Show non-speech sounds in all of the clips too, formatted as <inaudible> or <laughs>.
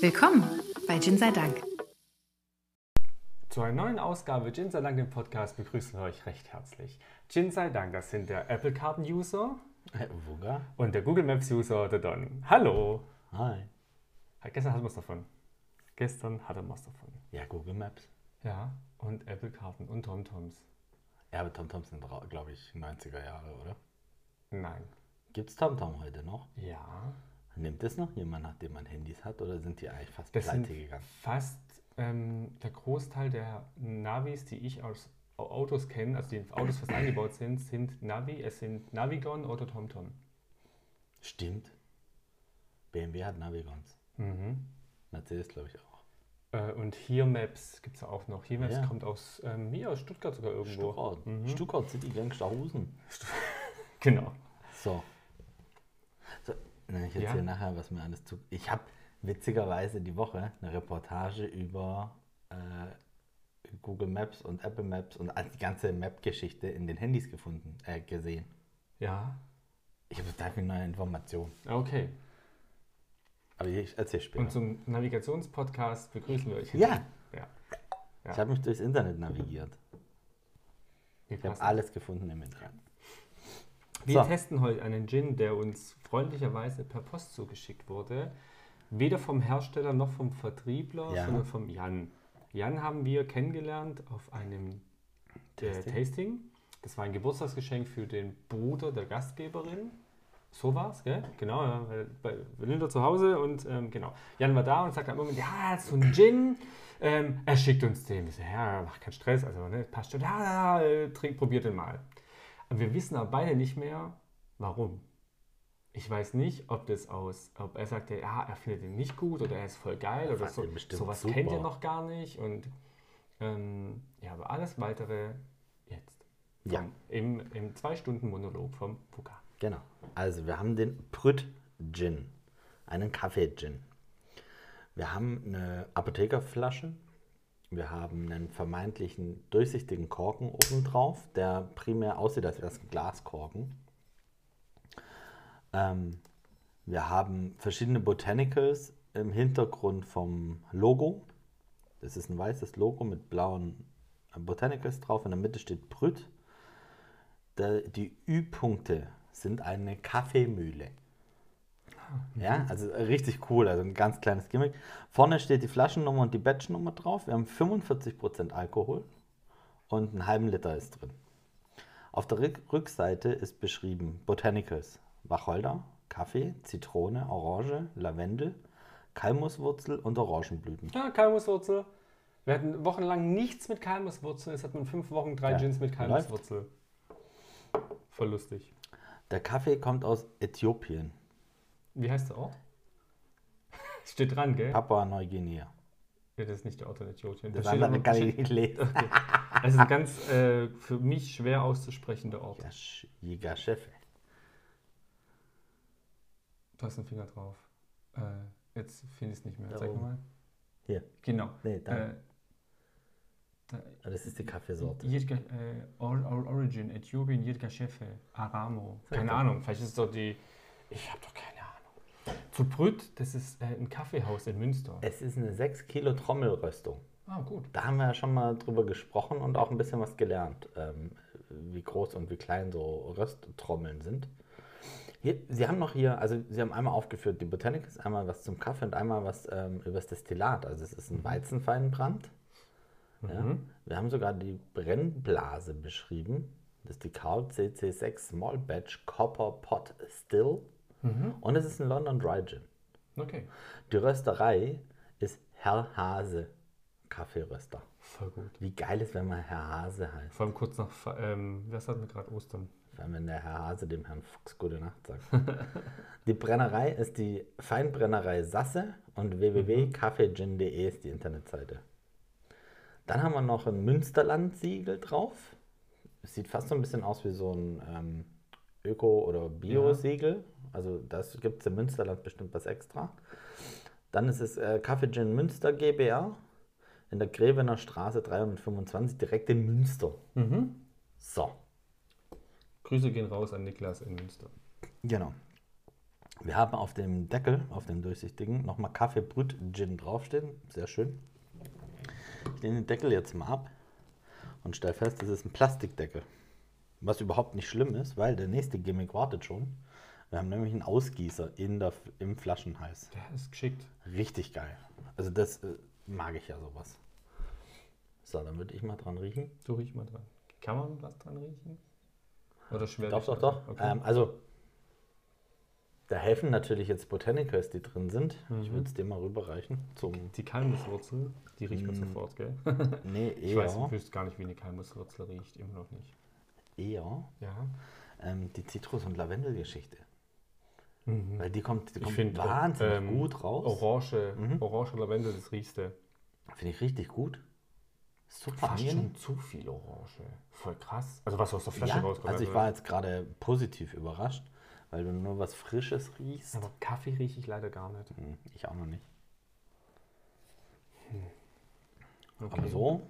Willkommen bei Gin sei Dank. Zu einer neuen Ausgabe Gin sei Dank, dem Podcast, begrüßen wir euch recht herzlich. Gin sei Dank, das sind der Apple-Karten-User Wuga? und der Google Maps-User, der Don. Hallo! Hi. Gestern hatten wir es davon. Gestern hatten wir es davon. Ja, Google Maps. Ja, und Apple-Karten und TomToms. Ja, aber TomTom sind, glaube ich, 90er Jahre, oder? Nein. Gibt es TomTom heute noch? Ja, Nimmt es noch jemand, nachdem man Handys hat, oder sind die eigentlich fast das pleite gegangen? fast ähm, der Großteil der Navis, die ich aus Autos kenne, also die in Autos fast eingebaut sind, sind Navi, es sind Navigon oder TomTom. Stimmt. BMW hat Navigons. Mhm. Mercedes, glaube ich, auch. Äh, und hier Maps gibt es auch noch. Hier Maps Ja. kommt aus, ähm, hier aus Stuttgart sogar irgendwo. Stuttgart. Mhm. Stuttgart City Gangsterhusen. <laughs> Genau. So. Na, ich Ja. erzähle nachher, was mir alles zu. Ich habe witzigerweise die Woche eine Reportage über äh, Google Maps und Apple Maps und die ganze Map-Geschichte in den Handys gefunden, äh, gesehen. Ja, Ich habe total viele neue Informationen. okay. Aber ich erzähle später. Und zum Navigationspodcast begrüßen wir euch. ja, ja. ja. ich habe mich durchs Internet navigiert. Ich habe alles gefunden im Internet. Wir So. testen heute einen Gin, der uns freundlicherweise per Post zugeschickt wurde. Weder vom Hersteller noch vom Vertriebler, Ja. sondern vom Jan. Jan haben wir kennengelernt auf einem äh, Tasting. Das war ein Geburtstagsgeschenk für den Bruder der Gastgeberin. So war's, gell? Genau, ja, bei Linda zu Hause und ähm, genau. Jan war da und sagte am Moment, ja, so ein Gin. Ähm, er schickt uns den. Ich so, ja, mach keinen Stress, also ne, passt schon. Ja, ja, äh, trink, probiert den mal. Wir wissen aber beide nicht mehr, warum. Ich weiß nicht, ob das aus, ob er sagte, ja, er findet ihn nicht gut oder er ist voll geil oder so. Sowas super. kennt ihr noch gar nicht. Und ähm, ja, aber alles weitere jetzt. Ja. Vom- Im, Im Zwei-Stunden-Monolog vom Puka. Genau. Also wir haben den Prüt Gin, einen Kaffee-Gin. Wir haben eine Apothekerflasche. Wir haben einen vermeintlichen durchsichtigen Korken oben drauf, der primär aussieht, als wäre es ein Glaskorken. Ähm, wir haben verschiedene Botanicals im Hintergrund vom Logo. Das ist ein weißes Logo mit blauen Botanicals drauf. In der Mitte steht Brüt. Die Ü-Punkte sind eine Kaffeemühle. Ja, also richtig cool, also ein ganz kleines Gimmick. Vorne steht die Flaschennummer und die Batchnummer drauf. Wir haben 45% Alkohol und einen halben Liter ist drin. Auf der Rück Rückseite ist beschrieben Botanicals, Wacholder, Kaffee, Zitrone, Orange, Lavendel, Kalmuswurzel und Orangenblüten. Ja, Kalmuswurzel. Wir hatten wochenlang nichts mit Kalmuswurzel. Jetzt hat man fünf Wochen drei Ja, Gins mit Kalmuswurzel. Voll lustig. Der Kaffee kommt aus Äthiopien, Wie heißt der Ort? <laughs> Steht dran, gell? Papua Neuguinea. Ja, das ist nicht der Ort in Äthiopien. Das Da steht andere aber- kann ich nicht lesen. <laughs> Das ist ein ganz äh, für mich schwer auszusprechender Ort. Jägerchefe. Du hast einen Finger drauf. Äh, jetzt finde ich es nicht mehr. Da Zeig oben. mal. Hier. Genau. Nee, da. Äh, da, Das ist die Kaffeesorte. Yirga, äh, Or, Origin, Äthiopien, Yirga Shefe, Aramo. Keine. Ahnung, vielleicht ist es doch die. Ich habe doch keine. Zu Brütt, das ist äh, ein Kaffeehaus in Münster. Es ist eine 6 Kilo Trommelröstung. Ah, gut. Da haben wir ja schon mal drüber gesprochen und auch ein bisschen was gelernt, ähm, wie groß und wie klein so Rösttrommeln sind. Hier, Sie haben noch hier, also Sie haben einmal aufgeführt, die Botanicals, einmal was zum Kaffee und einmal was ähm, über das Destillat. Also es ist ein Weizenfeinbrand. Ja. Wir haben sogar die Brennblase beschrieben. Das ist die Carl CC6 Small Batch Copper Pot Still. Und es ist ein London Dry Gin. Okay. Die Rösterei ist Herr Hase Kaffeeröster. Voll gut. Wie geil ist, wenn man Herr Hase heißt. Vor allem kurz nach, ähm, was hatten wir gerade Ostern? Vor allem, wenn der Herr Hase dem Herrn Fuchs gute Nacht sagt. <laughs> die Brennerei ist die Feinbrennerei Sasse und www.kaffeegin.de ist die Internetseite. Dann haben wir noch ein Münsterland-Siegel drauf. Es sieht fast so ein bisschen aus wie so ein ähm, Öko- oder Bio-Siegel. Also das gibt es im Münsterland bestimmt was extra. Dann ist es äh, Kaffee Gin Münster GbR in der Grevener Straße 325, direkt in Münster. So, Grüße gehen raus an Niklas in Münster. genau. Wir haben auf dem Deckel, auf dem durchsichtigen, nochmal Kaffee Brüt Gin draufstehen. Sehr schön. Ich nehme den Deckel jetzt mal ab und stelle fest, das ist ein Plastikdeckel. Was überhaupt nicht schlimm ist, weil der nächste Gimmick wartet schon. Wir haben nämlich einen Ausgießer in der, im Flaschenhals. Der ist geschickt. Richtig geil. Also das äh, mag ich ja sowas. So, dann würde ich mal dran riechen. Du riech mal dran. Kann man was dran riechen? Oder schwer? Doch, doch, doch. Okay. Ähm, also, da helfen natürlich jetzt Botanicals, die drin sind. Ich Mhm. würde es dir mal rüberreichen. Zum, die Kalmuswurzel, die riecht man Mm. sofort, gell? nee, <laughs> Ich weiß, ich eher, wüsste gar nicht, wie eine Kalmuswurzel riecht. Immer noch nicht. Eher Ja. ähm, die Zitrus- und Lavendelgeschichte. Mhm. Weil die kommt, die kommt finde wahnsinnig ähm, gut raus. Orange, Mhm. Orange Lavendel, das riechste. Finde ich richtig gut. Super Fast schon zu viel Orange. Voll krass. Also was aus der Flasche Ja, rauskommt. also ich war jetzt gerade positiv überrascht, weil du nur was Frisches riechst. Aber Kaffee rieche ich leider gar nicht. Hm, Ich auch noch nicht. Okay. Aber so,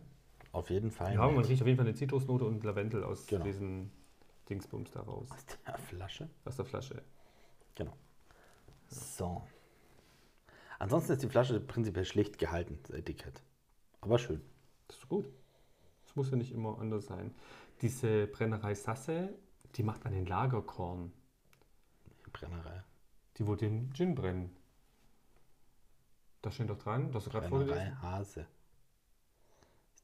auf jeden Fall. Ja, man riecht auf jeden Fall eine Zitrusnote und Lavendel aus Genau. diesen Dingsbums da raus. Aus der Flasche. Aus der Flasche. Genau. So. Ansonsten ist die Flasche prinzipiell schlicht gehalten, das Etikett. Aber schön. Das ist gut. Das muss ja nicht immer anders sein. Diese Brennerei Sasse, die macht einen Lagerkorn. Brennerei. Die wo den Gin brennen. Da steht doch dran, das du gerade Brennerei vorgelesen. Hase.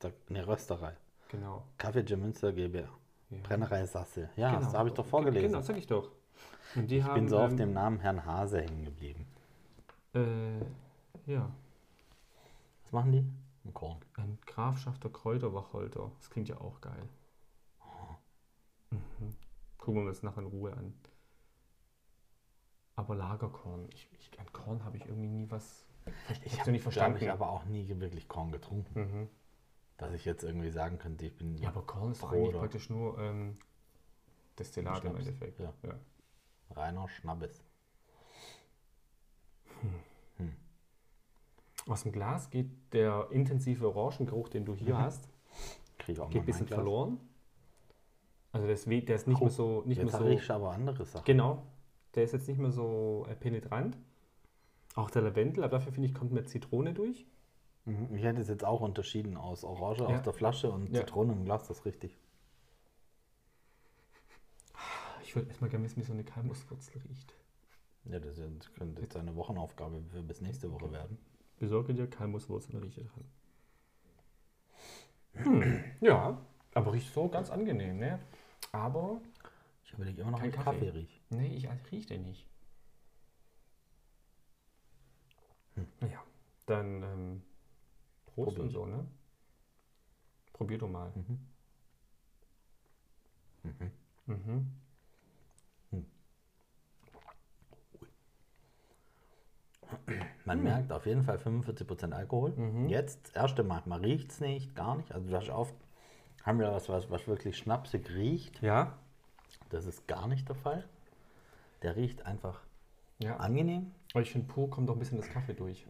Da eine Rösterei. Genau. Kaffee Münster GbR. Ja. Brennerei Sasse. Ja, genau. das habe ich doch Ge- vorgelesen. Genau, sag ich doch. Ich haben, bin so auf ähm, dem Namen Herrn Hase hängen geblieben. Äh, ja, Was machen die? Ein Korn. ein Grafschafter Kräuterwacholder. Das klingt ja auch geil. Mhm. Gucken wir uns nachher in Ruhe an. Aber Lagerkorn, ich, ich, an Korn habe ich irgendwie nie was. Ich, habe nicht Glaube verstanden. ich aber auch nie wirklich Korn getrunken. mhm. Dass ich jetzt irgendwie sagen könnte, ich bin Ja, aber Korn ist eigentlich oder- praktisch nur ähm, Destillat im Endeffekt. ja. Ja. reiner Schnappes. Aus dem Glas geht der intensive Orangengeruch, den du hier Mhm. hast, geht ein bisschen verloren. Also der ist, der ist nicht Oh, mehr so. Nicht Jetzt mehr so ich aber andere Sachen. Genau. Der ist jetzt nicht mehr so äh, penetrant. Auch der Lavendel, aber dafür finde ich, kommt mehr Zitrone durch. Mhm, Ich hätte es jetzt auch unterschieden aus Orange Ja. aus der Flasche und Ja. Zitrone im Glas, das ist richtig. Ich würde erstmal gerne wissen, wie so eine Kalmuswurzel riecht. Ja, das könnte jetzt eine Wochenaufgabe für bis nächste Woche werden. Besorge dir Kalmuswurzel, rieche dran. Hm, <clears throat> ja, aber riecht so ganz angenehm, ne? Aber, Ich überlege immer noch, ich Kaffee. Kaffee rieche. nee, ich rieche den nicht. Ja, dann ähm, Prost Probier und so, ne? Probier doch mal. Mhm. Mhm. Mhm. Man Hm. merkt auf jeden Fall 45% Alkohol. Mhm. Jetzt, das erste Mal, man riecht es nicht, gar nicht. Also du hast oft, haben wir was, was, was wirklich schnapsig riecht. Ja, Das ist gar nicht der Fall. Der riecht einfach ja. angenehm. Aber ich finde, pur kommt auch ein bisschen das Kaffee durch.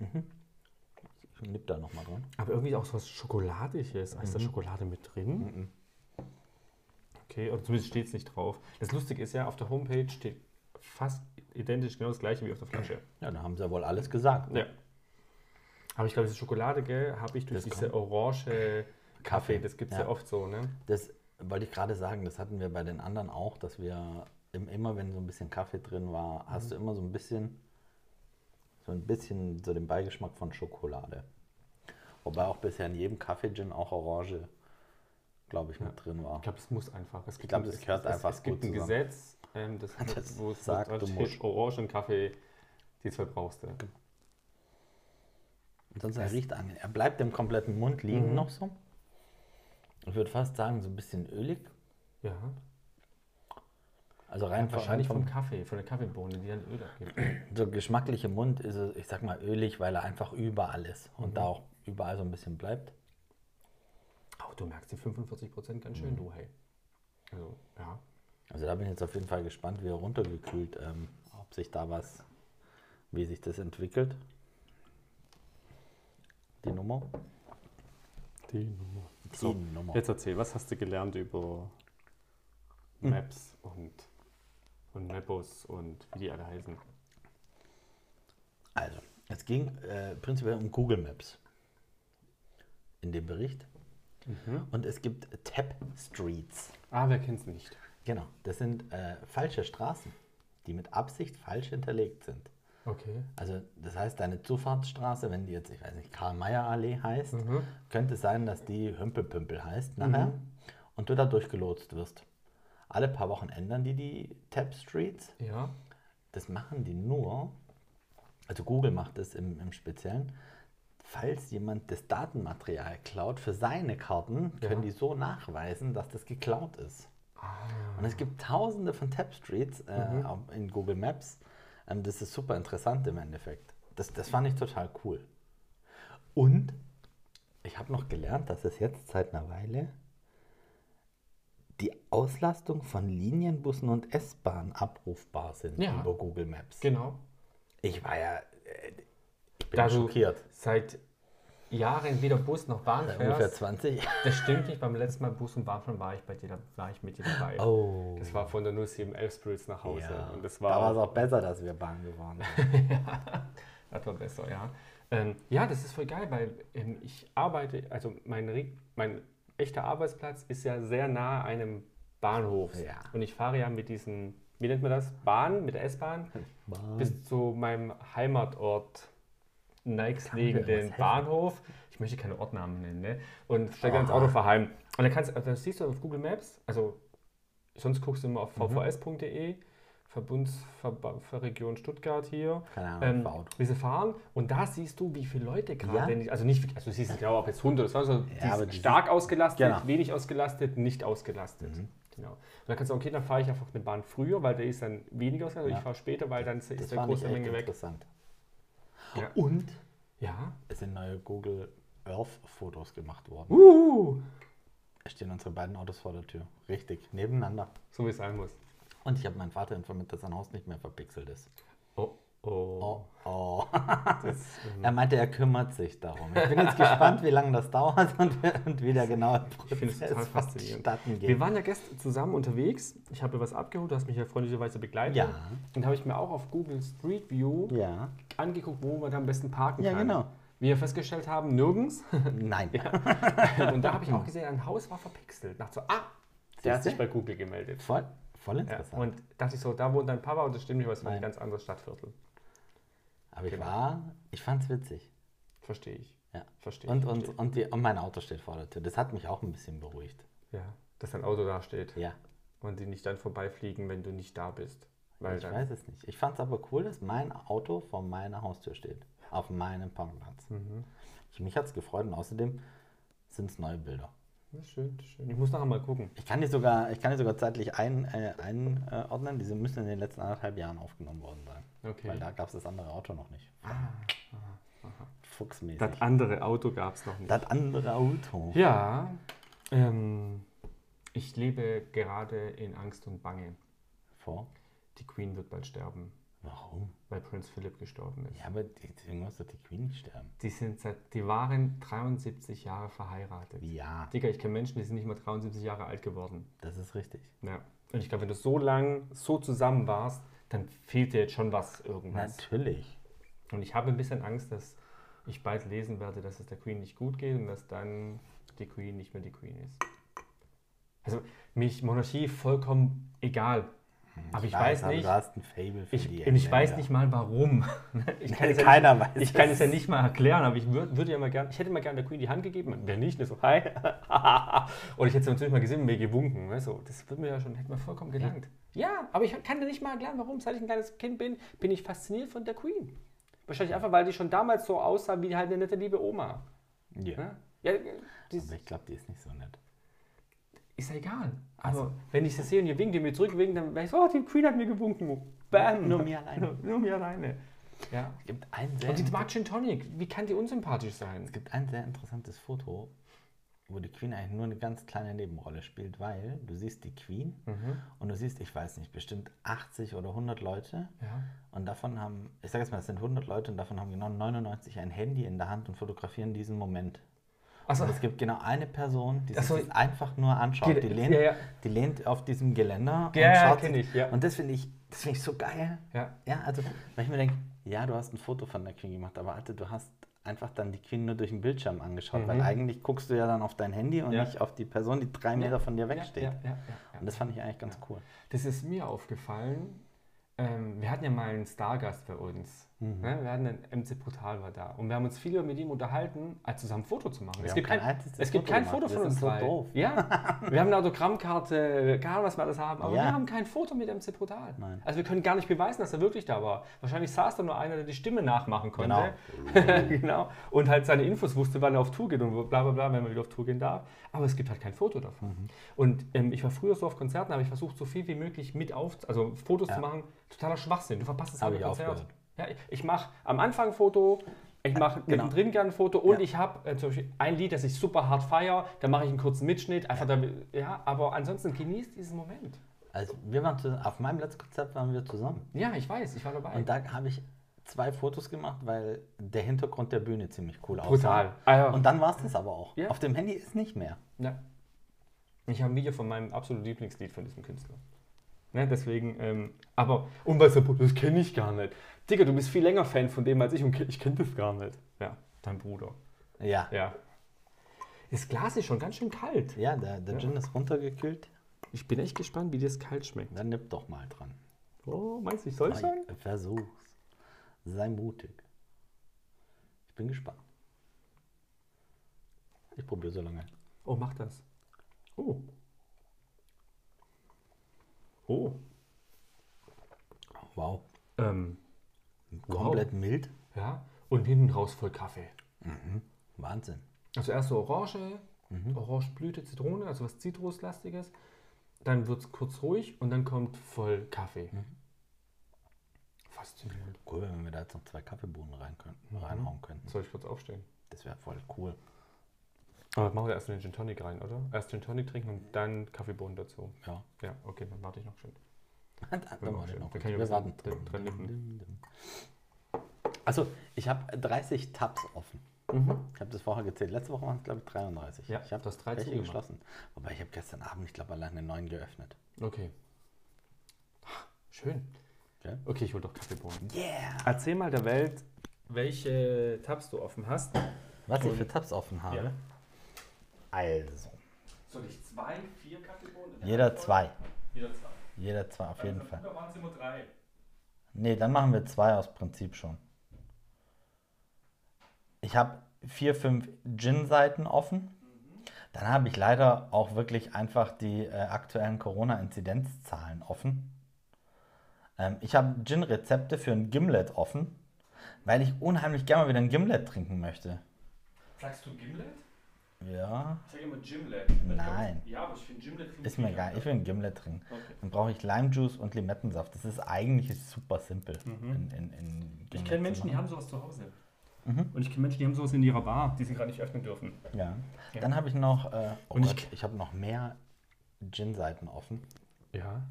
Ich nipp da nochmal dran. Aber irgendwie auch so was Schokoladiges. Ist da Mhm. Schokolade mit drin? Okay, oder zumindest steht es nicht drauf. Das Lustige ist ja, auf der Homepage steht fast identisch genau das gleiche wie auf der Flasche. Ja, da haben sie ja wohl alles gesagt. ne? Ja. Aber ich glaube, diese Schokolade, gell, habe ich durch Das diese orange <laughs> Kaffee, das gibt es ja. ja. oft so, ne? Das wollte ich gerade sagen, das hatten wir bei den anderen auch, dass wir im- immer, wenn so ein bisschen Kaffee drin war, hast du immer so ein bisschen, so ein bisschen so den Beigeschmack von Schokolade. Wobei auch bisher in jedem Kaffee-Gin auch Orange, glaube ich, mit drin war. Ich glaube, es muss einfach. Es gibt glaub, ein- das gehört es, einfach Es, es gibt ein zusammen. Gesetz, ähm, das, Das wo es sagt, du musst. Orange und Kaffee, die zwei brauchst du. Ansonsten er riecht an. Er bleibt im kompletten Mund liegen Mhm. noch so. Ich würde fast sagen, so ein bisschen ölig. Ja. Also rein, Wahrscheinlich rein vom Kaffee, von der Kaffeebohne, die dann Öl abgibt. <clears throat> so geschmacklich im Mund ist es, ich sag mal, ölig, weil er einfach überall ist und Mhm. da auch überall so ein bisschen bleibt. Auch du merkst die 45% ganz schön, du, hey. Also, ja. Also da bin ich jetzt auf jeden Fall gespannt, wie er runtergekühlt, ähm, ob sich da was, wie sich das entwickelt. Die Nummer. Die Nummer. Die So, Nummer. jetzt erzähl, was hast du gelernt über Maps und, und Mapos und wie die alle heißen? Also, es ging äh, prinzipiell um Google Maps in dem Bericht. Und es gibt Tap Streets. Ah, wer kennt es nicht? Genau, das sind äh, falsche Straßen, die mit Absicht falsch hinterlegt sind. Okay. Also das heißt, deine Zufahrtsstraße, wenn die jetzt, ich weiß nicht, Karl-May-Allee heißt, Mhm. könnte sein, dass die Hümpelpümpel heißt nachher und du da durchgelotst wirst. Alle paar Wochen ändern die die Tap Streets. Ja. Das machen die nur, also Google macht das im, im Speziellen, falls jemand das Datenmaterial klaut für seine Karten, können Ja. die so nachweisen, dass das geklaut ist. Und es gibt tausende von Tap-Streets äh, auf- in Google Maps. Ähm, das ist super interessant im Endeffekt. Das, das fand ich total cool. Und ich habe noch gelernt, dass es jetzt seit einer Weile die Auslastung von Linienbussen und S-Bahnen abrufbar sind Ja. über Google Maps. Genau. Ich war ja äh, ich bin Da schockiert. seit Jahren weder Bus noch Bahn Seit ungefähr fährst. 20. Das stimmt <laughs> nicht. Beim letzten Mal Bus und Bahn fahren war ich bei dir, da- war ich mit dir dabei. Oh. Das war von der 0711 Spirits nach Hause. Ja. Und das da war es war, auch besser, dass wir Bahn gefahren sind. <laughs> das war besser, ja. Ähm, ja, das ist voll geil, weil ähm, ich arbeite, also mein, mein echter Arbeitsplatz ist ja sehr nah einem Bahnhof. Ja. Und ich fahre ja mit diesen, wie nennt man das? Bahn, mit der S-Bahn <laughs> Bahn. bis zu meinem Heimatort nächstliegenden? Bahnhof. Ich möchte keine Ortnamen nennen, ne? Und steige ins Aha. Auto fahr heim. Und dann kannst also das siehst du auf Google Maps, also sonst guckst du immer auf Mhm. vvs.de, Verbundsregion Stuttgart hier. Keine Ahnung, Ähm, wie sie fahren und da siehst du, wie viele Leute gerade, Ja? also nicht, also du siehst genau, ob jetzt 100 oder so, sondern die aber ist stark ausgelastet, Genau. wenig ausgelastet, nicht ausgelastet. Genau. Und dann kannst du, okay, dann fahre ich einfach eine Bahn früher, weil der ist dann weniger ausgelastet, Ja. ich fahre später, weil dann ist Das fand ich große Menge weg. interessant. Ja. Und Ja. es sind neue Google Earth Fotos gemacht worden. Uh, Es stehen unsere beiden Autos vor der Tür. Richtig, nebeneinander. so wie es sein muss. Und ich habe meinen Vater informiert, dass sein Haus nicht mehr verpixelt ist. Oh, oh. Oh, oh. Das, ähm, <laughs> Er meinte, er kümmert sich darum. Ich bin jetzt gespannt, wie lange das dauert und, und wie der genaue Prozess vonstatten geht. Wir waren ja gestern zusammen unterwegs. Ich habe was abgeholt, du hast mich ja freundlicherweise begleitet. Ja. Und habe ich mir auch auf Google Street View Ja. angeguckt, wo man da am besten parken Ja, kann. genau. Wie wir festgestellt haben, nirgends. <laughs> Nein. Und da habe ich auch gesehen, ein Haus war verpixelt. Dachte so, ah, der hat Siehste? sich bei Google gemeldet. Voll, voll Ja. interessant. Und dachte ich so, da wohnt dein Papa und das stimmt nicht, weil es war ein ganz anderes Stadtviertel. Aber ich genau. war, ich fand's witzig. Verstehe ich. Ja. Verstehe Und, ich. und, und, die, und mein Auto steht vor der Tür. Das hat mich auch ein bisschen beruhigt. Ja, dass dein Auto da steht Ja, und die nicht dann vorbeifliegen, wenn du nicht da bist. Weil ich weiß es nicht. Ich fand es aber cool, dass mein Auto vor meiner Haustür steht. Auf meinem Parkplatz. Mhm. Ich, mich hat es gefreut und außerdem sind es neue Bilder. Das ist schön, schön. Ich muss nachher mal gucken. Ich kann die sogar, ich kann die sogar zeitlich ein, äh, einordnen. Diese müssen in den letzten anderthalb Jahren aufgenommen worden sein. Okay. Weil da gab es das andere Auto noch nicht. Fuchsmäßig. Das andere Auto gab es noch nicht. Das andere Auto. Ja, ähm, ich lebe gerade in Angst und Bange. Vor? Die Queen wird bald sterben, Warum? weil Prinz Philip gestorben ist. Ja, aber deswegen muss doch die Queen nicht sterben. Die, sind seit, die waren 73 Jahre verheiratet. Ja, Digga, ich kenne Menschen, die sind nicht mal 73 Jahre alt geworden. das ist richtig. Ja. Und ich glaube, wenn du so lang so zusammen warst, dann fehlt dir jetzt schon was irgendwas. Natürlich. Und ich habe ein bisschen Angst, dass ich bald lesen werde, dass es der Queen nicht gut geht und dass dann die Queen nicht mehr die Queen ist. Also mich Monarchie vollkommen egal. Aber ich weiß aber nicht, Du ich, ich weiß nicht mal warum. <laughs> Ich kann es ja Keiner nicht, weiß Ich kann es. es ja nicht mal erklären, aber ich würd, würde ja mal gern, ich hätte mal gerne der Queen die Hand gegeben, wer nicht, ne, so hi. und ich hätte sie natürlich mal gesehen und mir gewunken. Ne, so. Das würde mir ja schon, hätte mir vollkommen gelangt. Ja, aber ich kann dir nicht mal erklären, warum. Seit ich ein kleines Kind bin, bin ich fasziniert von der Queen. Wahrscheinlich einfach, weil die schon damals so aussah wie halt eine nette liebe Oma. Ja. Ne? Ja, die Aber ich glaube, die ist nicht so nett. Ist ja egal. Aber wenn ich sie sehe und ihr winkt, die mir zurückwinkt, dann wäre ich so, oh, die Queen hat mir gewunken. Bam. Nur mir alleine. Nur, nur mir alleine. Ja. Es gibt ein sehr, Und die mag Gin Tonic. Wie kann die unsympathisch sein? es gibt ein sehr interessantes Foto, wo die Queen eigentlich nur eine ganz kleine Nebenrolle spielt, weil du siehst die Queen Mhm. und du siehst, ich weiß nicht, bestimmt 80 oder 100 Leute Ja. und davon haben, ich sage jetzt mal, es sind 100 Leute und davon haben genau 99 ein Handy in der Hand und fotografieren diesen Moment. Und es gibt genau eine Person, die sich so. das einfach nur anschaut. Die lehnt, ja, ja. die lehnt auf diesem Geländer Ja, ja, schaut sich- ich, ja. Und das finde ich, das finde ich so geil. ja. Ja, also, weil ich mir denke, Ja, du hast ein Foto von der Queen gemacht, aber Atte, du hast einfach dann die Queen nur durch den Bildschirm angeschaut, Mhm. weil eigentlich guckst du ja dann auf dein Handy und Ja. nicht auf die Person, die drei Meter von dir wegsteht. Ja, ja, ja, ja. Und das fand ich eigentlich ganz cool. Das ist mir aufgefallen. Wir hatten ja mal einen Stargast bei uns. Ne? Wir hatten einen MC Brutal war da. Und wir haben uns viel mit ihm unterhalten, als zusammen ein Foto zu machen. es haben gibt kein kein, es gibt Foto kein. Foto Wir von uns so drei. doof. Ja, <laughs> wir haben eine Autogrammkarte, keine Ahnung, was wir alles haben. Aber Ja. wir haben kein Foto mit MC Brutal. Nein. Also wir können gar nicht beweisen, dass er wirklich da war. Wahrscheinlich saß da nur einer, der die Stimme nachmachen konnte. Genau. <laughs> genau. Und halt seine Infos wusste, wann er auf Tour geht und bla bla bla, wenn man wieder auf Tour gehen darf. Aber es gibt halt kein Foto davon. Mhm. Und ähm, ich war früher so auf Konzerten, habe ich versucht, so viel wie möglich mit auf, also Fotos Ja. zu machen. Totaler Schwachsinn. Du verpasst das halbe ich Konzert. Ja, ich- mache am Anfang ein Foto, ich mache genau. mittendrin gerne ein Foto und Ja. ich habe äh, zum Beispiel ein Lied, das ich super hart feiere, da mache ich einen kurzen Mitschnitt, einfach damit, ja, aber ansonsten genießt diesen Moment. Also wir waren zu, auf meinem letzten Konzert waren wir zusammen. Ja, ich weiß, ich war dabei. Und da habe ich zwei Fotos gemacht, weil der Hintergrund der Bühne ziemlich cool aussah. Brutal. Ah, ja. Und dann war es das aber auch. Ja. Auf dem Handy ist nicht mehr. Ja. Ich habe ein Video von meinem absoluten Lieblingslied von diesem Künstler. Ne, deswegen, ähm, aber, und was das kenne ich gar nicht. Digga, du bist viel länger Fan von dem als ich und ich kenne das gar nicht. Ja, dein Bruder. Ja. Ja. Das Glas ist schon ganz schön kalt. Ja, der, der Ja. Gin ist runtergekühlt. Ich bin echt gespannt, wie das kalt schmeckt. Dann nipp doch mal dran. Oh, meinst du, ich soll es sagen? Versuch's. Sei mutig. Ich bin gespannt. Ich probiere so lange. Oh, mach das. Oh. Oh. Wow. Ähm, Komplett mild. ja. Und hinten raus voll Kaffee. Wahnsinn. Also erst so Orange, Orangeblüte, Zitrone, also was Zitruslastiges. Dann wird es kurz ruhig und dann kommt voll Kaffee. Faszinierend. Cool, wenn wir da jetzt noch zwei Kaffeebohnen rein könnten, reinhauen könnten. Soll ich kurz aufstehen? Das wäre voll cool. Aber machen wir erst den Gin Tonic rein, oder? Erst Gin Tonic trinken und dann Kaffeebohnen dazu. Ja. Ja, okay, dann warte ich noch schön. Dann wir warte schön. noch Dann kann ich Wir warten. drin nippen. Also, ich habe 30 Tabs offen. Ich habe das vorher gezählt. Letzte Woche waren es, glaube ich, 33. Ja, ich habe drei welche zugemacht. geschlossen. Wobei ich habe gestern Abend, ich glaube, alleine neun geöffnet. Okay. Schön. Gell? Okay, ich hol doch Kaffeebohnen. Yeah! Erzähl mal der Welt, welche Tabs du offen hast. Was ich Und- für Tabs offen habe. Ja. Also, Soll ich zwei, vier Kaffeebohnen? jeder zwei. Jeder zwei. Jeder zwei auf jeden Fall. Waren es immer drei. Nee, dann machen wir zwei aus Prinzip schon. Ich habe vier, fünf Gin-Seiten offen. Dann habe ich leider auch wirklich einfach die äh, aktuellen Corona-Inzidenzzahlen offen. Ähm, ich habe Gin-Rezepte für ein Gimlet offen, weil ich unheimlich gerne mal wieder ein Gimlet trinken möchte. Sagst du Gimlet? Ja, Ich sage immer Gimlet. Nein. Ja, aber ich finde Gimlet ist mir viel egal. Ich will ein Gimlet trinken. Okay. Dann brauche ich Limejuice und Limettensaft. Das ist eigentlich super simpel. In, in, in Mhm. Ich kenne Menschen, die haben sowas zu Hause. Und ich kenne Menschen, die haben sowas in ihrer Bar, die sie gerade nicht öffnen dürfen. Ja. Ja. Dann habe ich noch, äh, oh Und ich Gott, ich, habe noch mehr Gin-Seiten offen Ja.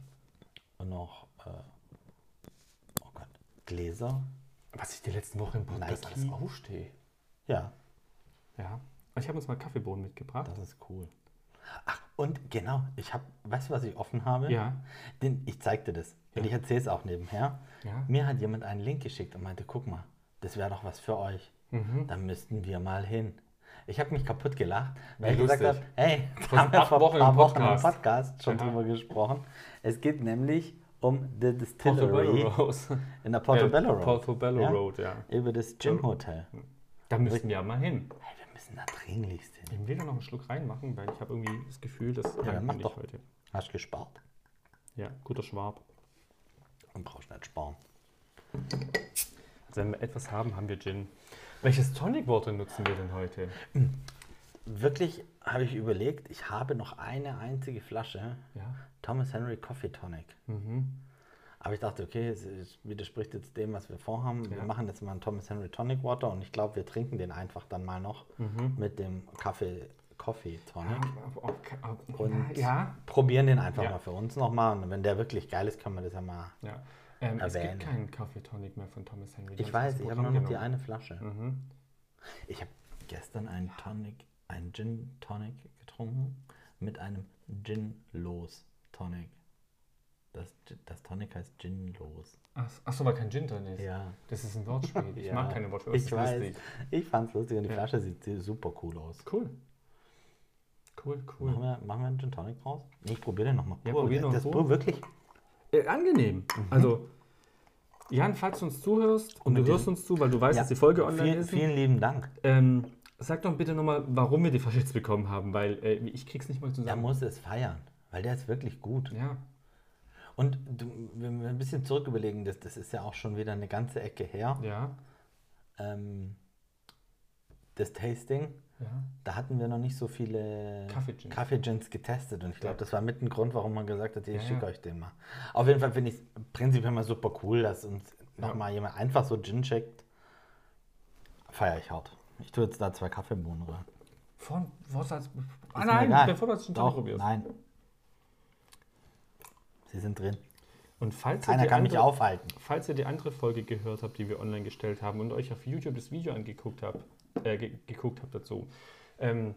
und noch, äh, oh Gott, Gläser. Was ich die letzten Wochen im Podcast alles aufstehe. Ja, Ja. Ich habe uns mal Kaffeebohnen mitgebracht. das ist cool. Ach, und genau, ich habe, weißt du, was ich offen habe? Ja. Den, ich zeig dir das. Und Ja. ich erzähle es auch nebenher. Ja. Mir hat jemand einen Link geschickt und meinte, guck mal, das wäre doch was für euch. Mhm. Da müssten wir mal hin. Ich habe mich kaputt gelacht, weil ich gesagt habe, hey, da Vor haben wir vor Wochen ein paar Wochen im Podcast. Schon Aha. drüber gesprochen. Es geht nämlich um The Distillery in der Portobello Ja, Road. Portobello Ja? Road, ja. Über das Gin Hotel. Da müssen wir mal hin. Müssen da dringlichst hin. Ich will da noch einen Schluck reinmachen, weil ich habe irgendwie das Gefühl, das dann reicht mach doch. heute. Hast gespart Ja, guter Schwab. und brauchst nicht sparen. Also wenn wir etwas haben, haben wir Gin. Welches Tonic-Water nutzen wir denn heute? Wirklich habe ich überlegt, ich habe noch eine einzige Flasche Ja. Thomas Henry Coffee Tonic. Mhm. Aber ich dachte, okay, es, es widerspricht jetzt dem, was wir vorhaben. Wir Ja. machen jetzt mal einen Thomas Henry Tonic Water und ich glaube, wir trinken den einfach dann mal noch Mhm. mit dem Kaffee Coffee Tonic. Und Und ja, probieren den einfach Ja. mal für uns nochmal. Und wenn der wirklich geil ist, können wir das ja mal. ja. Ähm, es Erwähnen. gibt keinen Kaffee Tonic mehr von Thomas Henry. Ich weiß, ich habe nur noch die eine Flasche. Mhm. Ich habe gestern einen Tonic, einen Gin Tonic getrunken mit einem Gin Los Tonic. Das, das Tonic heißt Ginlos. Ach, ach so, weil kein Gin drin ist. Ja. Das ist ein Wortspiel. <laughs> Ich Ja. mag keine Wortspiele. Ich es weiß. lustig. Ich fand's lustig und die Ja. Flasche sieht super cool aus. Cool. Cool, Machen cool. wir, machen wir einen Gin Tonic raus? Nee, ich probiere den nochmal. Ja, probier noch das pur. wirklich. Äh, angenehm. Also, Jan, falls du uns zuhörst und, Und du hörst uns zu, weil du weißt, Ja. dass die Folge online Vielen, ist, vielen lieben Dank. ähm, sag doch bitte nochmal, warum wir die Flasche jetzt bekommen haben, weil äh, ich krieg's nicht mal Er zusammen. muss es feiern, weil der ist wirklich gut. Ja, Und wenn wir ein bisschen zurück überlegen, das, das ist ja auch schon wieder eine ganze Ecke her. ja, Ähm, das Tasting, ja. da hatten wir noch nicht so viele Kaffee-Gins. Getestet. Und ich glaube, Ja. das war mit ein Grund, warum man gesagt hat, ich Ja, schicke euch den mal. Auf jeden Fall finde ich es prinzipiell mal super cool, dass uns nochmal jemand einfach so Gin schickt. Feiere ich hart. Ich tue jetzt da zwei Kaffeebohnen rein. Von Vorsatz. Ah Ist mir nein, bevor du das schon Doch, probierst. Nein. Sie sind drin. Und falls Keiner ihr die kann mich andere, aufhalten. Falls ihr die andere Folge gehört habt, die wir online gestellt haben und euch auf YouTube das Video angeguckt habt, äh, ge geguckt habt dazu, ähm,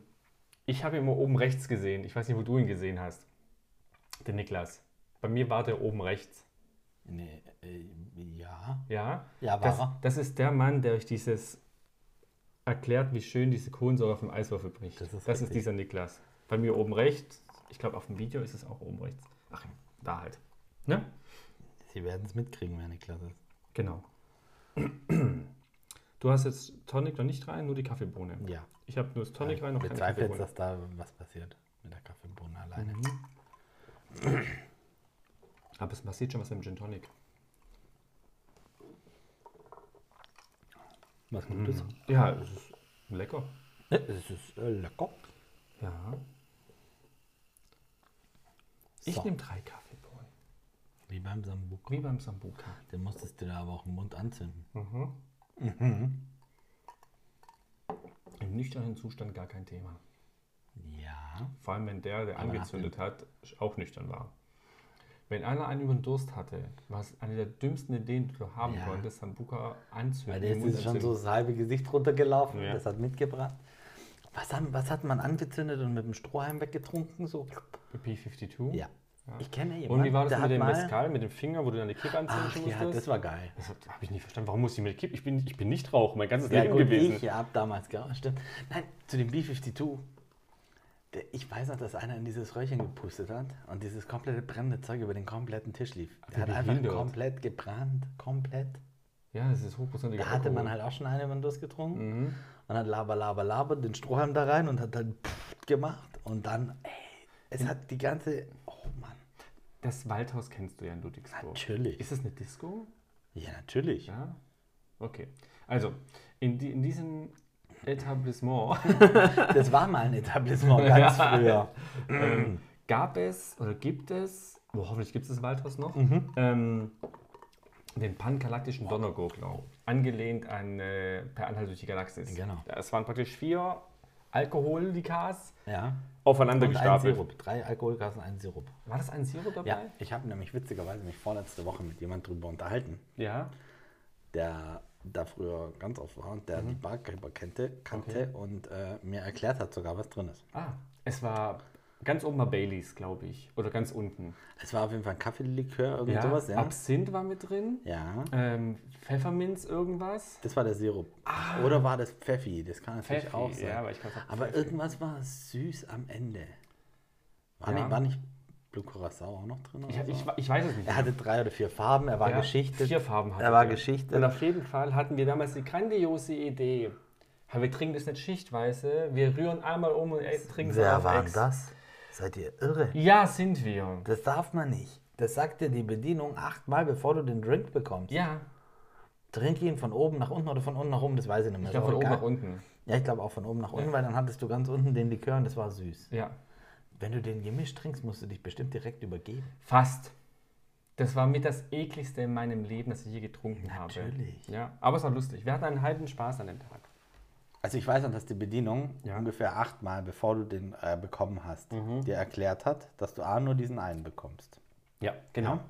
ich habe ihn immer oben rechts gesehen. Ich weiß nicht, wo du ihn gesehen hast. Den Niklas. Bei mir war der oben rechts. Nee, äh, ja. Ja, Ja, war das, er. das ist der Mann, der euch dieses erklärt, wie schön diese Kohlensäure vom Eiswürfel bricht. Das ist das ist dieser Niklas. Bei mir oben rechts. Ich glaube, auf dem Video ist es auch oben rechts. Ach, da halt. Ne? Sie werden es mitkriegen, wer Niklas ist. Genau. <clears throat> Du hast jetzt Tonic noch nicht rein, nur die Kaffeebohne. Ja. Ich habe nur das Tonic rein, noch Ich keine bezweifle jetzt, Kaffeebohne. dass da was passiert mit der Kaffeebohne alleine. Mhm. <clears throat> Aber es passiert schon was im Gin Tonic. Was Gutes. Ja, es ist lecker. Es ist äh, lecker. Ja. Ich So. nehme drei Kaffeebohnen. Wie beim Sambuca. Wie beim Sambuca. Den musstest du da aber auch im Mund anzünden. Im nüchternen Zustand gar kein Thema. Ja. Vor allem, wenn der, der Aber angezündet hat, auch nüchtern war. Wenn einer einen über den Durst hatte, war es eine der dümmsten Ideen, die du haben Ja. konntest, Sambuca anzünden. Weil der ist jetzt schon so das halbe Gesicht runtergelaufen. Ja. Das hat mitgebracht. Was, haben, was hat man angezündet und mit dem Strohhalm weggetrunken? So. B52. Ja. Ich kenne jemanden. Und wie war das der mit dem Mezcal, mit dem Finger, wo du dann die Kippe anzünden Ach musstest? ja, das war geil. Das habe ich nicht verstanden. Warum muss ich mit der Kippe? Ich bin, ich bin nicht Raucher, mein ganzes Ja, Leben gut, gewesen. ich habe damals geraucht, stimmt. Nein, zu dem B-52. Der, ich weiß noch, dass einer in dieses Röhrchen gepustet hat und dieses komplette brennende Zeug über den kompletten Tisch lief. Der hat einfach behindert. komplett gebrannt, komplett. Ja, das ist hochprozentiger Da hatte man halt auch schon über den Durst getrunken Mhm. und hat laber, laber, laber den Strohhalm da rein und hat dann gemacht und dann, ey, es hat die ganze, Das Waldhaus kennst du ja in Ludwigsburg. Natürlich. Ist das eine Disco? ja natürlich. Ja. Okay. Also, in, die, in diesem Etablissement <laughs> Das war mal ein Etablissement <laughs> ganz früher. ähm, gab es oder gibt es, oh, hoffentlich gibt es das Waldhaus noch, ähm, den pangalaktischen Donnergurgler, angelehnt an äh, Per Anhalt durch die Galaxis. Genau. Es waren praktisch vier Alkohollikas Ja. aufeinander Und ein gestapelt. Sirup. Drei Alkoholgasen, ein Sirup. War das ein Sirup dabei? Ja, ich habe nämlich witzigerweise mich vorletzte Woche mit jemand drüber unterhalten, Ja. der da früher ganz oft war und der die Barkeeper kannte, kannte und äh, mir erklärt hat sogar, was drin ist. Ah, es war ganz oben war Baileys, glaube ich. Oder ganz unten. Es war auf jeden Fall ein Kaffeelikör, irgend sowas, ja. Absinth war mit drin. Ja, Ähm, Pfefferminz irgendwas. das war der Sirup. Oder war das Pfeffi? Das kann natürlich Pfeffi, auch sein. ja, aber war aber irgendwas war süß am Ende. War, Ja. nicht, war nicht Blue Curacao auch noch drin? Oder Ich, ich, ich weiß es nicht. er hatte drei oder vier Farben, er war Ja, geschichtet. Vier Farben hatte Er war der. geschichtet. Und auf jeden Fall hatten wir damals die grandiose Idee. Ja, Wir trinken das nicht schichtweise, wir rühren einmal um und trinken es Wer auf war denn Ex. das? Seid ihr irre? Ja, sind wir. Das darf man nicht. Das sagt dir die Bedienung achtmal, bevor du den Drink bekommst. Ja, Trink ihn von oben nach unten oder von unten nach oben, das weiß ich nicht mehr. ich glaube von oben nach unten. Ja, ich glaube auch von oben nach unten, weil dann hattest du ganz unten den Likör und das war süß. Ja, Wenn du den gemischt trinkst, musst du dich bestimmt direkt übergeben. fast. Das war mit das ekligste in meinem Leben, das ich je getrunken habe. Natürlich. Ja, aber es war lustig. Wir hatten einen halben Spaß an dem Tag. Also ich weiß noch, dass die Bedienung Ja. ungefähr achtmal, bevor du den äh, bekommen hast, dir erklärt hat, dass du A, nur diesen einen bekommst. Ja, genau. Ja?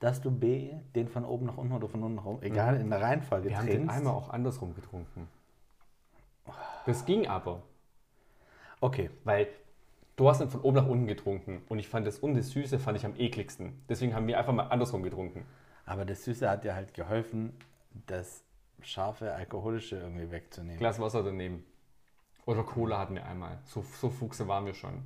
Dass du B, den von oben nach unten oder von unten nach oben, egal, in der Reihenfolge Wir haben den trinkst. einmal auch andersrum getrunken. Das ging aber, Okay, weil Du hast ihn von oben nach unten getrunken und ich fand das und das Süße fand ich am ekligsten. Deswegen haben wir einfach mal andersrum getrunken. Aber das Süße hat dir halt geholfen, das scharfe Alkoholische irgendwie wegzunehmen. Glas Wasser daneben. Oder Cola hatten wir einmal. So, so Fuchse waren wir schon.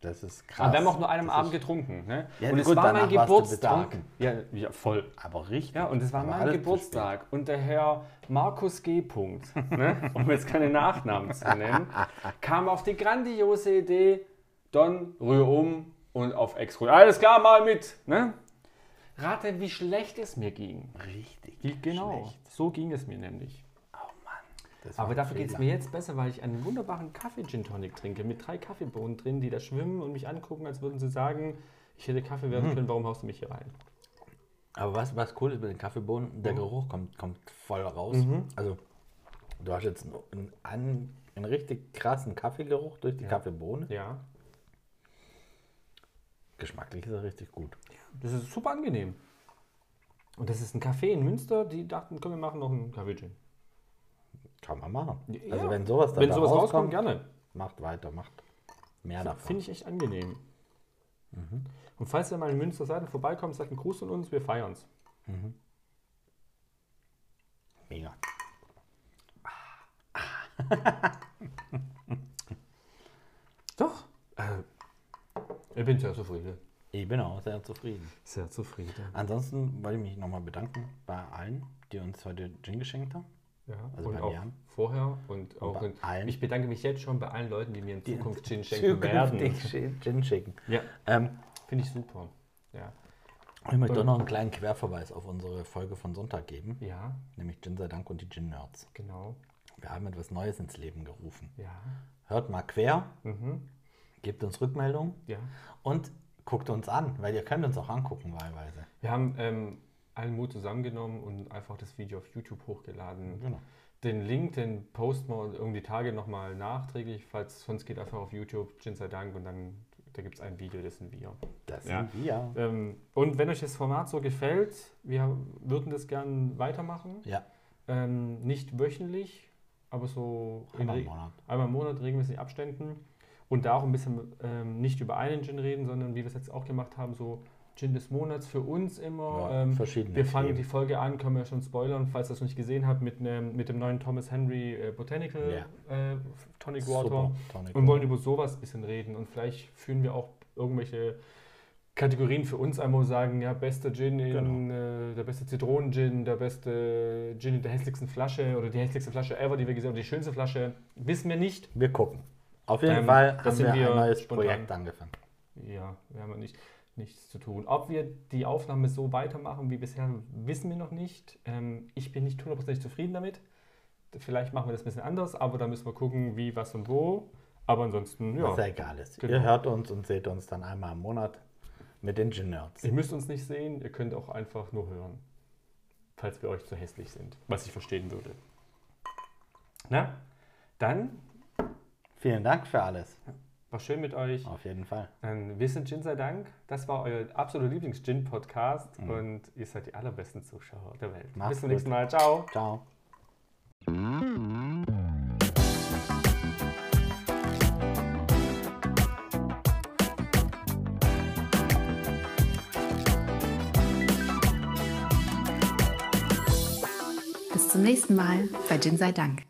Das ist krass. Aber wir haben auch nur einen Das Abend getrunken. Ne? Ja, und es gut, war mein Geburtstag. Ja, ja, voll. Aber richtig. Ja, und es war mein Geburtstag. Und der Herr Markus G. Punkt, ne, <laughs> um jetzt keine Nachnamen zu nennen, kam auf die grandiose Idee, Don, rühr um und auf Ex rühr. Alles klar, mal mit. Ne? Rate, wie schlecht es mir ging. Richtig. Genau, schlecht. so ging es mir nämlich. Oh Aber dafür geht es mir jetzt besser, weil ich einen wunderbaren Kaffee-Gin Tonic trinke mit drei Kaffeebohnen drin, die da schwimmen und mich angucken, als würden sie sagen, ich hätte Kaffee Mhm. werden können, warum haust du mich hier rein? Aber was, was cool ist mit den Kaffeebohnen, der Geruch kommt, kommt voll raus. Also, du hast jetzt einen, einen, einen richtig krassen Kaffeegeruch durch die Kaffeebohne. Ja, Geschmacklich ist er richtig gut. das ist super angenehm. Und das ist ein Café in Münster, die dachten, komm, wir machen noch einen Kaffee-Gin. Kann man machen. Ja. Also, wenn sowas dann Wenn da sowas rauskommt, rauskommt, gerne. macht weiter, macht mehr davon. Finde ich echt angenehm. Und falls ihr mal in Münster seid und vorbeikommt, sagt einen Gruß von uns, wir feiern es. Mega. <laughs> Doch. Äh, ich bin sehr zufrieden. Ich bin auch sehr zufrieden. Sehr zufrieden. Ansonsten wollte ich mich nochmal bedanken bei allen, die uns heute Gin geschenkt haben. Ja, Also und bei auch Jan. vorher und auch bei in, allen. ich bedanke mich jetzt schon bei allen Leuten, die mir in Zukunft Gin schenken werden. Gin schicken. Ja, Ähm, finde ich super. Ja. ich möchte doch noch einen kleinen Querverweis auf unsere Folge von Sonntag geben, ja, nämlich Gin sei Dank und die Gin Nerds. genau. Wir haben etwas Neues ins Leben gerufen. Ja, Hört mal quer, mhm. Gebt uns Rückmeldung ja. und guckt uns an, weil ihr könnt uns auch angucken wahlweise. Wir haben ähm, allen Mut zusammengenommen und einfach das Video auf YouTube hochgeladen. Genau. Den Link, den posten wir irgendwie die Tage nochmal nachträglich, falls sonst geht einfach auf YouTube, Gin sei Dank und dann da gibt es ein Video, das sind wir. Das Ja. sind wir. Ähm, und wenn euch das Format so gefällt, wir würden das gern weitermachen. Ja, Ähm, nicht wöchentlich, aber so in einmal im Monat. einmal im Monat regelmäßig Abständen. Und da auch ein bisschen ähm, nicht über einen Gin reden, sondern wie wir es jetzt auch gemacht haben, so Gin des Monats für uns immer. Ja, ähm, verschiedene wir fangen die Folge an, können wir schon spoilern, falls ihr es noch nicht gesehen habt, mit, nem, mit dem neuen Thomas Henry äh, Botanical äh, Tonic Water. Tonic Und wollen über sowas ein bisschen reden. Und vielleicht führen wir auch irgendwelche Kategorien für uns einmal sagen, ja, bester Gin in, Genau. äh, der beste Zitronen-Gin, der beste Gin in der hässlichsten Flasche oder die hässlichste Flasche ever, die wir gesehen haben, die schönste Flasche, wissen wir nicht. Wir gucken. Auf jeden Ähm, Fall haben wir, wir ein neues spontan. Projekt angefangen. Ja, wir haben nicht, nichts zu tun. Ob wir die Aufnahme so weitermachen wie bisher, wissen wir noch nicht. Ähm, ich bin nicht hundertprozentig zufrieden damit. Vielleicht machen wir das ein bisschen anders, aber da müssen wir gucken, wie, was und wo. Aber ansonsten, ja. Was ja egal ist. Genau. Ihr hört uns und seht uns dann einmal im Monat mit den Nerds. Ihr müsst uns nicht sehen, ihr könnt auch einfach nur hören. Falls wir euch zu hässlich sind, was ich verstehen würde. Na, dann Vielen Dank für alles. war schön mit euch. Auf jeden Fall. Ähm, Wir sind Gin sei Dank. Das war euer absoluter Lieblings-Gin-Podcast und ihr seid die allerbesten Zuschauer der Welt. Macht's Bis zum gut. nächsten Mal. Ciao. Ciao. Bis zum nächsten Mal bei Gin sei Dank.